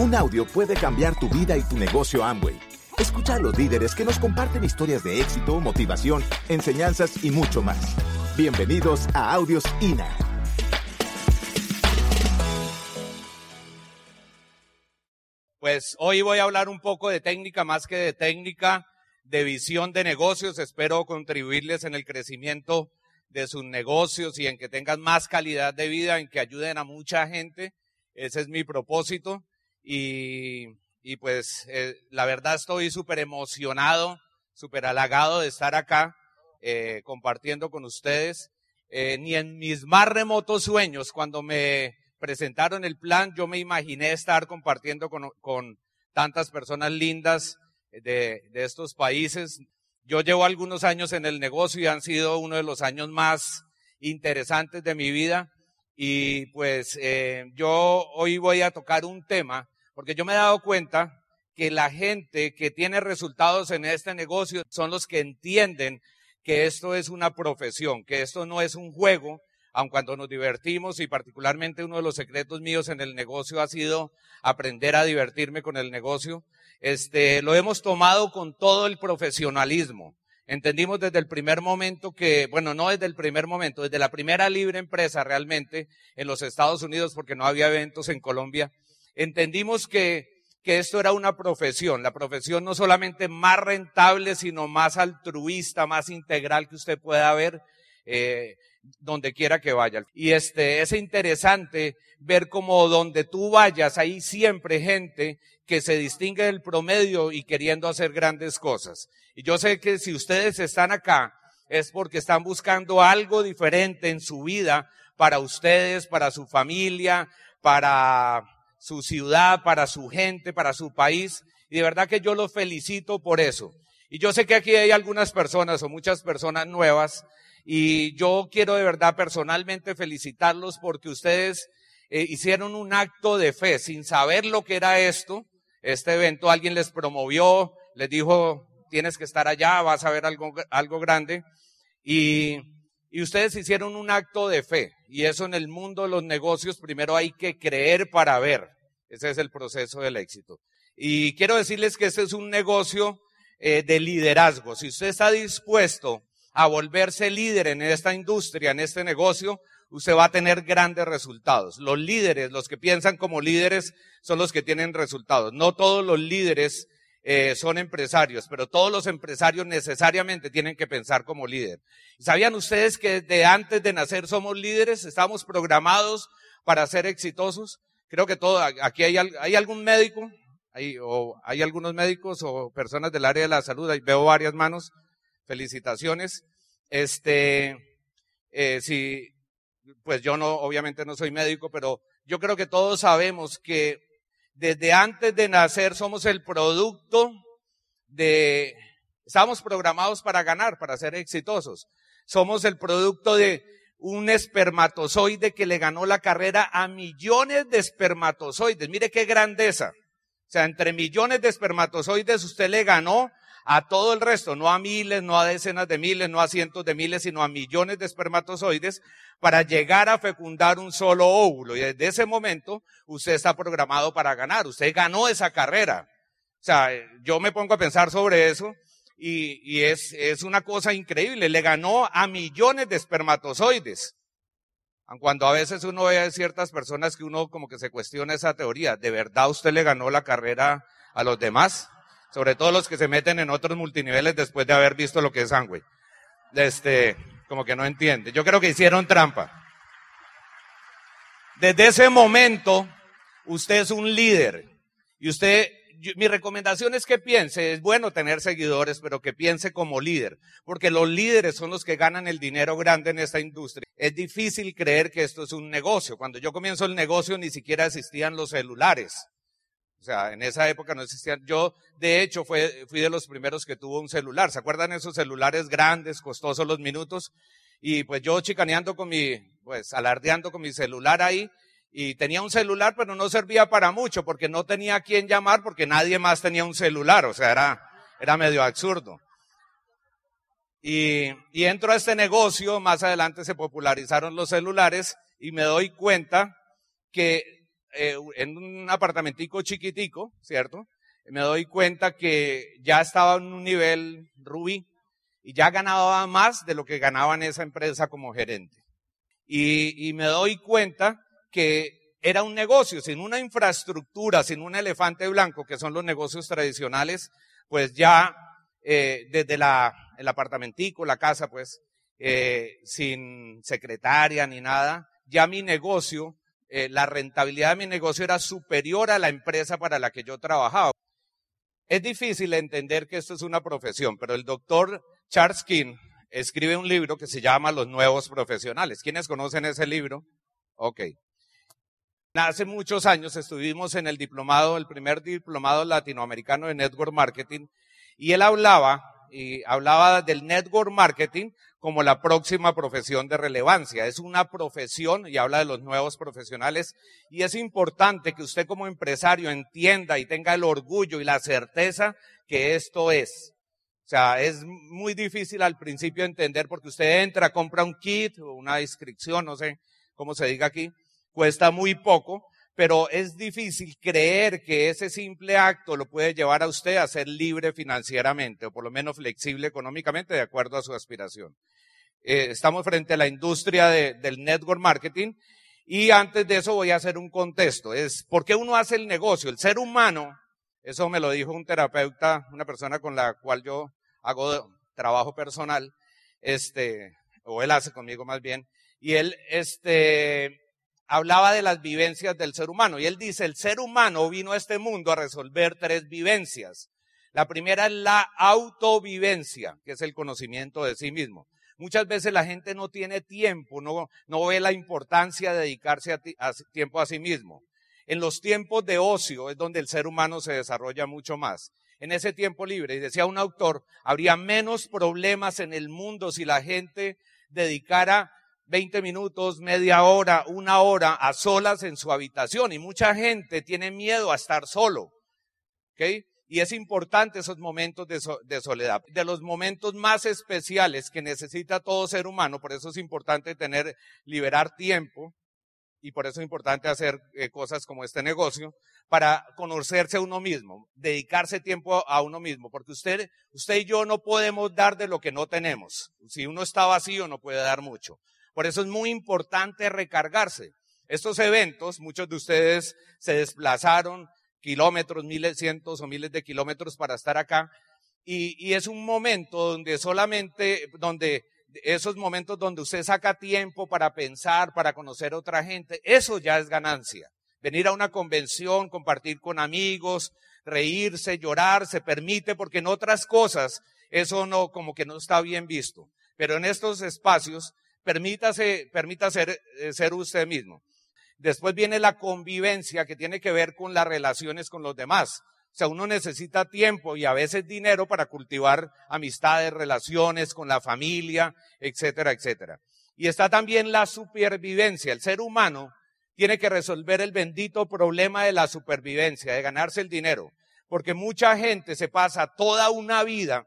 Un audio puede cambiar tu vida y tu negocio Amway. Escucha a los líderes que nos comparten historias de éxito, motivación, enseñanzas y mucho más. Bienvenidos a Audios INA. Pues hoy voy a hablar un poco de técnica más que de técnica, de visión de negocios. Espero contribuirles en el crecimiento de sus negocios y en que tengan más calidad de vida, en que ayuden a mucha gente. Ese es mi propósito. Y, y pues eh, la verdad estoy súper emocionado, súper halagado de estar acá eh, compartiendo con ustedes. Eh, ni en mis más remotos sueños, cuando me presentaron el plan, yo me imaginé estar compartiendo con, con tantas personas lindas de, de estos países. Yo llevo algunos años en el negocio y han sido uno de los años más interesantes de mi vida. Y pues eh, yo hoy voy a tocar un tema, porque yo me he dado cuenta que la gente que tiene resultados en este negocio son los que entienden que esto es una profesión, que esto no es un juego, aun cuando nos divertimos y particularmente uno de los secretos míos en el negocio ha sido aprender a divertirme con el negocio, este, lo hemos tomado con todo el profesionalismo. Entendimos desde el primer momento que, bueno, no desde el primer momento, desde la primera libre empresa realmente en los Estados Unidos, porque no había eventos en Colombia, entendimos que, que esto era una profesión, la profesión no solamente más rentable, sino más altruista, más integral que usted pueda ver. Eh, donde quiera que vaya. Y este, es interesante ver cómo donde tú vayas, hay siempre gente que se distingue del promedio y queriendo hacer grandes cosas. Y yo sé que si ustedes están acá, es porque están buscando algo diferente en su vida para ustedes, para su familia, para su ciudad, para su gente, para su país. Y de verdad que yo los felicito por eso. Y yo sé que aquí hay algunas personas o muchas personas nuevas y yo quiero de verdad personalmente felicitarlos porque ustedes eh, hicieron un acto de fe sin saber lo que era esto. Este evento alguien les promovió, les dijo, tienes que estar allá, vas a ver algo, algo grande. Y, y ustedes hicieron un acto de fe. Y eso en el mundo de los negocios, primero hay que creer para ver. Ese es el proceso del éxito. Y quiero decirles que este es un negocio eh, de liderazgo. Si usted está dispuesto a volverse líder en esta industria, en este negocio, usted va a tener grandes resultados. Los líderes, los que piensan como líderes, son los que tienen resultados. No todos los líderes eh, son empresarios, pero todos los empresarios necesariamente tienen que pensar como líder. ¿Sabían ustedes que desde antes de nacer somos líderes? Estamos programados para ser exitosos. Creo que todo, aquí hay, hay algún médico, hay, o hay algunos médicos o personas del área de la salud, veo varias manos felicitaciones. Este, eh, pues yo no, obviamente no soy médico, pero yo creo que todos sabemos que desde antes de nacer somos el producto de, estamos programados para ganar, para ser exitosos. Somos el producto de un espermatozoide que le ganó la carrera a millones de espermatozoides. Mire qué grandeza. O sea, entre millones de espermatozoides usted le ganó a todo el resto, no a miles, no a decenas de miles, no a cientos de miles, sino a millones de espermatozoides para llegar a fecundar un solo óvulo. Y desde ese momento usted está programado para ganar. Usted ganó esa carrera. O sea, yo me pongo a pensar sobre eso y, y es, es una cosa increíble. Le ganó a millones de espermatozoides. Cuando a veces uno ve a ciertas personas que uno como que se cuestiona esa teoría, ¿de verdad usted le ganó la carrera a los demás? Sobre todo los que se meten en otros multiniveles después de haber visto lo que es Sangüey. Este, como que no entiende. Yo creo que hicieron trampa. Desde ese momento, usted es un líder. Y usted, mi recomendación es que piense, es bueno tener seguidores, pero que piense como líder. Porque los líderes son los que ganan el dinero grande en esta industria. Es difícil creer que esto es un negocio. Cuando yo comienzo el negocio ni siquiera existían los celulares. O sea, en esa época no existían. Yo, de hecho, fui de los primeros que tuvo un celular. ¿Se acuerdan esos celulares grandes, costosos los minutos? Y pues yo chicaneando con mi, pues alardeando con mi celular ahí. Y tenía un celular, pero no servía para mucho porque no tenía a quién llamar porque nadie más tenía un celular. O sea, era, era medio absurdo. Y, y entro a este negocio, más adelante se popularizaron los celulares y me doy cuenta que eh, en un apartamentico chiquitico, ¿cierto? Me doy cuenta que ya estaba en un nivel rubí y ya ganaba más de lo que ganaba en esa empresa como gerente. Y, me doy cuenta que era un negocio, sin una infraestructura, sin un elefante blanco, que son los negocios tradicionales, pues ya eh, desde el apartamentico, la casa, pues, eh, sin secretaria ni nada, ya mi negocio, eh, la rentabilidad de mi negocio era superior a la empresa para la que yo trabajaba. Es difícil entender que esto es una profesión, pero el doctor Charles King escribe un libro que se llama Los Nuevos Profesionales. ¿Quiénes conocen ese libro? Ok. Hace muchos años estuvimos en el diplomado, el primer diplomado latinoamericano de Network Marketing, y él hablaba, y hablaba del Network Marketing como la próxima profesión de relevancia. Es una profesión y habla de los nuevos profesionales y es importante que usted como empresario entienda y tenga el orgullo y la certeza que esto es. O sea, es muy difícil al principio entender porque usted entra, compra un kit o una inscripción, no sé cómo se diga aquí, cuesta muy poco, pero es difícil creer que ese simple acto lo puede llevar a usted a ser libre financieramente o por lo menos flexible económicamente de acuerdo a su aspiración. Eh, estamos frente a la industria del network marketing y antes de eso voy a hacer un contexto. Es por qué uno hace el negocio. El ser humano, eso me lo dijo un terapeuta, una persona con la cual yo hago trabajo personal, este, o él hace conmigo más bien, y él, este, hablaba de las vivencias del ser humano. Y él dice, el ser humano vino a este mundo a resolver tres vivencias. La primera es la autovivencia, que es el conocimiento de sí mismo. Muchas veces la gente no tiene tiempo, no, no ve la importancia de dedicarse a, tiempo a sí mismo. En los tiempos de ocio es donde el ser humano se desarrolla mucho más. En ese tiempo libre, y decía un autor, habría menos problemas en el mundo si la gente dedicara 20 minutos, media hora, una hora a solas en su habitación. Y mucha gente tiene miedo a estar solo. ¿Ok? Y es importante esos momentos de, de, soledad. De los momentos más especiales que necesita todo ser humano, por eso es importante tener, liberar tiempo. Y por eso es importante hacer eh, cosas como este negocio, para conocerse a uno mismo, dedicarse tiempo a uno mismo, porque usted, usted y yo no podemos dar de lo que no tenemos. Si uno está vacío, no puede dar mucho. Por eso es muy importante recargarse. Estos eventos, muchos de ustedes se desplazaron kilómetros, miles, cientos o miles de kilómetros para estar acá. Y, es un momento donde solamente, donde esos momentos donde usted saca tiempo para pensar, para conocer a otra gente, eso ya es ganancia. Venir a una convención, compartir con amigos, reírse, llorar, se permite porque en otras cosas eso no, como que no está bien visto. Pero en estos espacios permítase, ser, eh, ser usted mismo. Después viene la convivencia que tiene que ver con las relaciones con los demás. O sea, uno necesita tiempo y a veces dinero para cultivar amistades, relaciones con la familia, etcétera, etcétera. Y está también la supervivencia. El ser humano tiene que resolver el bendito problema de la supervivencia, de ganarse el dinero. Porque mucha gente se pasa toda una vida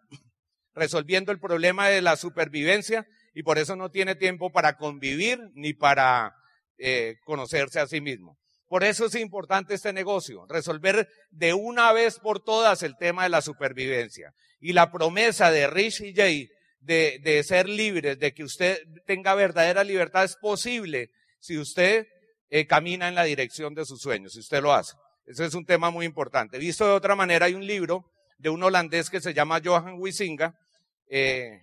resolviendo el problema de la supervivencia y por eso no tiene tiempo para convivir ni para eh, conocerse a sí mismo. Por eso es importante este negocio, resolver de una vez por todas el tema de la supervivencia. Y la promesa de Rich y Jay de, de ser libres, de que usted tenga verdadera libertad es posible si usted eh, camina en la dirección de sus sueños, si usted lo hace. Ese es un tema muy importante. Visto de otra manera, hay un libro de un holandés que se llama Johan Wisinga, eh,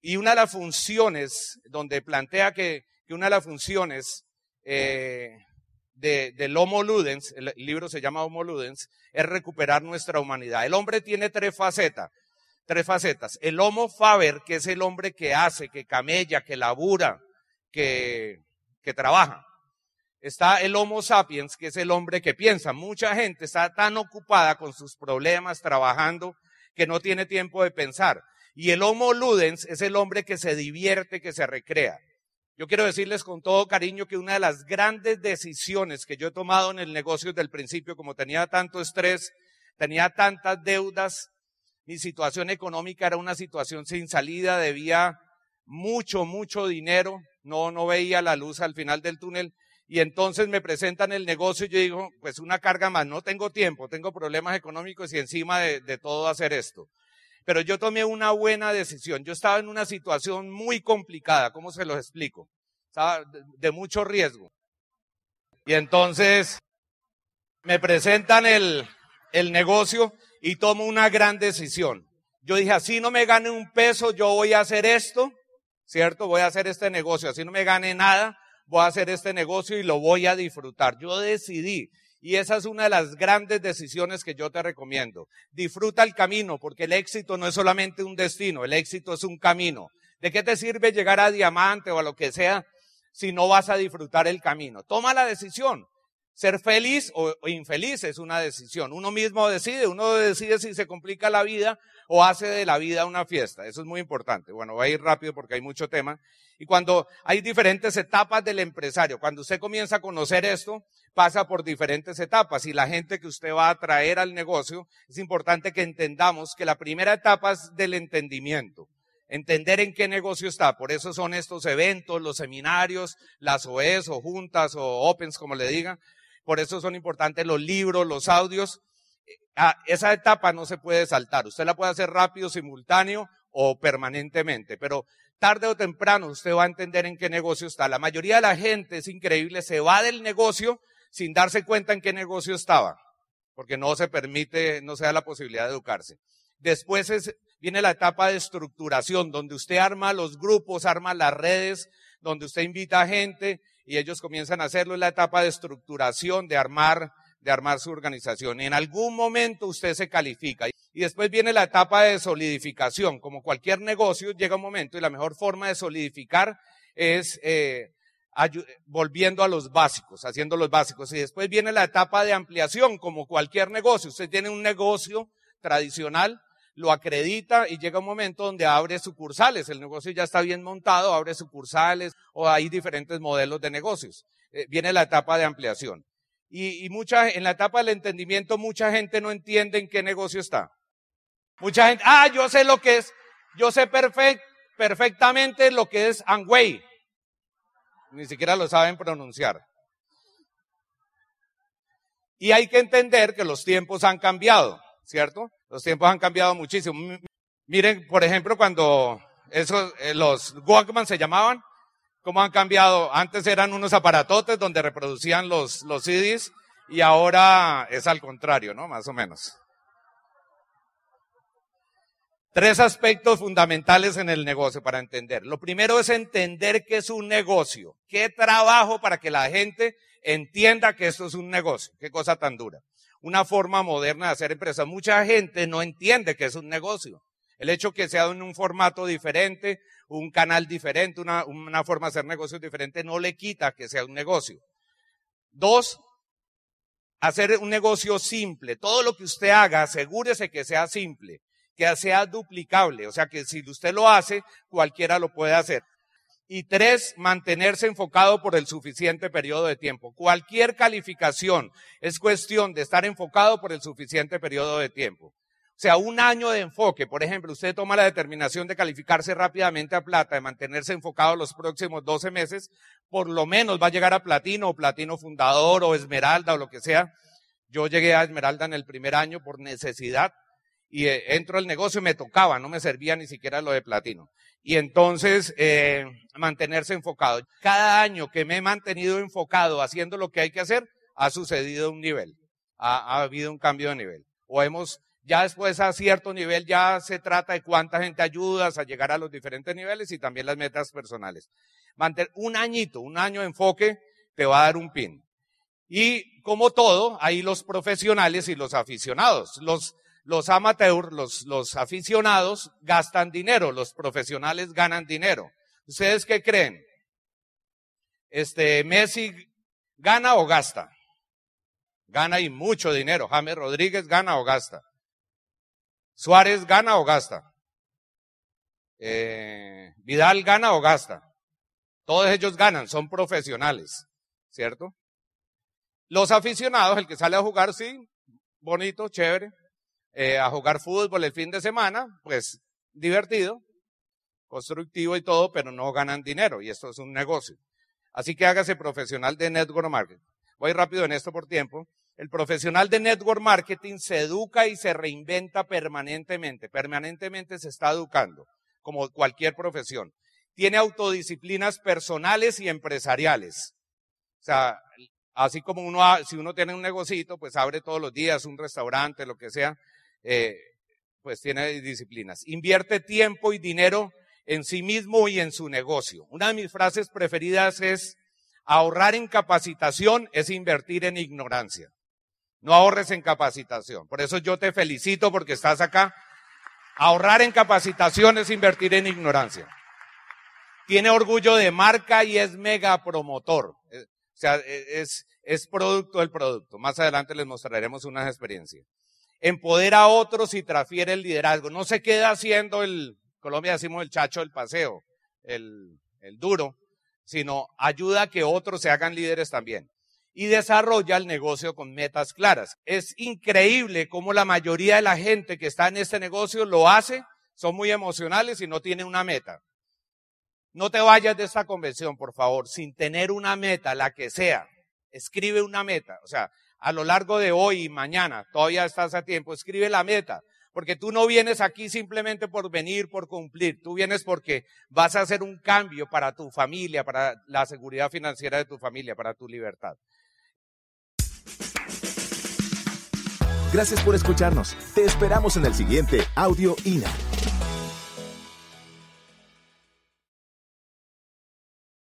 y una de las funciones, donde plantea que, una de las funciones eh, de, del Homo Ludens, el libro se llama Homo Ludens, es recuperar nuestra humanidad. El hombre tiene tres facetas, tres facetas. El Homo Faber, que es el hombre que hace, que camella, que labura, que, que trabaja. Está el Homo sapiens, que es el hombre que piensa. Mucha gente está tan ocupada con sus problemas, trabajando, que no tiene tiempo de pensar. Y el Homo Ludens es el hombre que se divierte, que se recrea. Yo quiero decirles con todo cariño que una de las grandes decisiones que yo he tomado en el negocio desde el principio, como tenía tanto estrés, tenía tantas deudas, mi situación económica era una situación sin salida, debía mucho, mucho dinero, no, no veía la luz al final del túnel. y entonces me presentan el negocio y yo digo, pues una carga más, no tengo tiempo, tengo problemas económicos y encima de, todo hacer esto. Pero yo tomé una buena decisión. Yo estaba en una situación muy complicada, ¿cómo se los explico? De, mucho riesgo. Y entonces me presentan el, el negocio y tomo una gran decisión. Yo dije, así no me gane un peso, yo voy a hacer esto, ¿cierto? Voy a hacer este negocio, así no me gane nada, voy a hacer este negocio y lo voy a disfrutar. Yo decidí. Y esa es una de las grandes decisiones que yo te recomiendo. Disfruta el camino, porque el éxito no es solamente un destino, el éxito es un camino. ¿De qué te sirve llegar a diamante o a lo que sea si no vas a disfrutar el camino? Toma la decisión. Ser feliz o, infeliz es una decisión. Uno mismo decide, uno decide si se complica la vida o hace de la vida una fiesta. Eso es muy importante. Bueno, voy a ir rápido porque hay mucho tema. Y cuando hay diferentes etapas del empresario, cuando usted comienza a conocer esto, pasa por diferentes etapas y la gente que usted va a traer al negocio, es importante que entendamos que la primera etapa es del entendimiento entender en qué negocio está. Por eso son estos eventos, los seminarios, las OEs o juntas o opens, como le digan, por eso son importantes los libros, los audios. Ah, esa etapa no se puede saltar. Usted la puede hacer rápido, simultáneo o permanentemente, pero tarde o temprano usted va a entender en qué negocio está. La mayoría de la gente, es increíble, se va del negocio sin darse cuenta en qué negocio estaba, porque no se permite, no se da la posibilidad de educarse. Después viene la etapa de estructuración, donde usted arma los grupos, arma las redes, donde usted invita a gente y ellos comienzan a hacerlo en la etapa de estructuración, de armar, de armar su organización. En algún momento usted se califica. Y después viene la etapa de solidificación. Como cualquier negocio, llega un momento y la mejor forma de solidificar es eh, volviendo a los básicos, haciendo los básicos. Y después viene la etapa de ampliación, como cualquier negocio. Usted tiene un negocio tradicional, lo acredita y llega un momento donde abre sucursales. El negocio ya está bien montado, abre sucursales o hay diferentes modelos de negocios. Eh, viene la etapa de ampliación. Y, y, mucha, en la etapa del entendimiento, mucha gente no entiende en qué negocio está. Mucha gente, ah, yo sé lo que es, yo sé perfect, perfectamente lo que es Angway. Ni siquiera lo saben pronunciar. Y hay que entender que los tiempos han cambiado, ¿cierto? Los tiempos han cambiado muchísimo. Miren, por ejemplo, cuando esos, eh, los Walkman se llamaban, cómo han cambiado. Antes eran unos aparatotes donde reproducían los, los CDs y ahora es al contrario, ¿no? Más o menos. Tres aspectos fundamentales en el negocio para entender. Lo primero es entender que es un negocio. ¿Qué trabajo para que la gente entienda que esto es un negocio? Qué cosa tan dura una forma moderna de hacer empresa. Mucha gente no entiende que es un negocio. El hecho que sea en un formato diferente, un canal diferente, una, una forma de hacer negocios diferente, no le quita que sea un negocio. Dos, hacer un negocio simple. Todo lo que usted haga, asegúrese que sea simple, que sea duplicable. O sea que si usted lo hace, cualquiera lo puede hacer. Y tres, mantenerse enfocado por el suficiente periodo de tiempo. Cualquier calificación es cuestión de estar enfocado por el suficiente periodo de tiempo. O sea, un año de enfoque. Por ejemplo, usted toma la determinación de calificarse rápidamente a plata, de mantenerse enfocado los próximos 12 meses, por lo menos va a llegar a platino o platino fundador o esmeralda o lo que sea. Yo llegué a esmeralda en el primer año por necesidad y eh, entro al negocio y me tocaba, no me servía ni siquiera lo de platino. Y entonces, eh, mantenerse enfocado. Cada año que me he mantenido enfocado haciendo lo que hay que hacer, ha sucedido un nivel, ha, ha habido un cambio de nivel. O hemos, ya después a cierto nivel ya se trata de cuánta gente ayudas a llegar a los diferentes niveles y también las metas personales. Mantener un añito, un año de enfoque te va a dar un pin. Y como todo, hay los profesionales y los aficionados. Los los amateurs, los, los aficionados gastan dinero, los profesionales ganan dinero. ¿Ustedes qué creen? Este, Messi gana o gasta? Gana y mucho dinero. James Rodríguez gana o gasta. Suárez gana o gasta. Eh, Vidal gana o gasta. Todos ellos ganan, son profesionales, ¿cierto? Los aficionados, el que sale a jugar, sí, bonito, chévere, eh, a jugar fútbol el fin de semana, pues divertido, constructivo y todo, pero no ganan dinero y esto es un negocio. Así que hágase profesional de network marketing. Voy rápido en esto por tiempo. El profesional de network marketing se educa y se reinventa permanentemente. Permanentemente se está educando, como cualquier profesión. Tiene autodisciplinas personales y empresariales. O sea, así como uno, si uno tiene un negocito, pues abre todos los días un restaurante, lo que sea, eh, pues tiene disciplinas. Invierte tiempo y dinero en sí mismo y en su negocio. Una de mis frases preferidas es, ahorrar en capacitación es invertir en ignorancia. No ahorres en capacitación. Por eso yo te felicito porque estás acá. Ahorrar en capacitación es invertir en ignorancia. Tiene orgullo de marca y es mega promotor. Eh, o sea, e, es, es producto del producto. Más adelante les mostraremos unas experiencias. Empodera a otros y transfiere el liderazgo. No se queda haciendo el, Colombia decimos el chacho del paseo, el, el duro, sino ayuda a que otros se hagan líderes también y desarrolla el negocio con metas claras. Es increíble cómo la mayoría de la gente que está en este negocio lo hace, son muy emocionales y no tienen una meta. No te vayas de esta convención, por favor, sin tener una meta, la que sea. Escribe una meta. O sea, a lo largo de hoy y mañana, todavía estás a tiempo, escribe la meta. Porque tú no vienes aquí simplemente por venir, por cumplir. Tú vienes porque vas a hacer un cambio para tu familia, para la seguridad financiera de tu familia, para tu libertad. Gracias por escucharnos. Te esperamos en el siguiente Audio INA.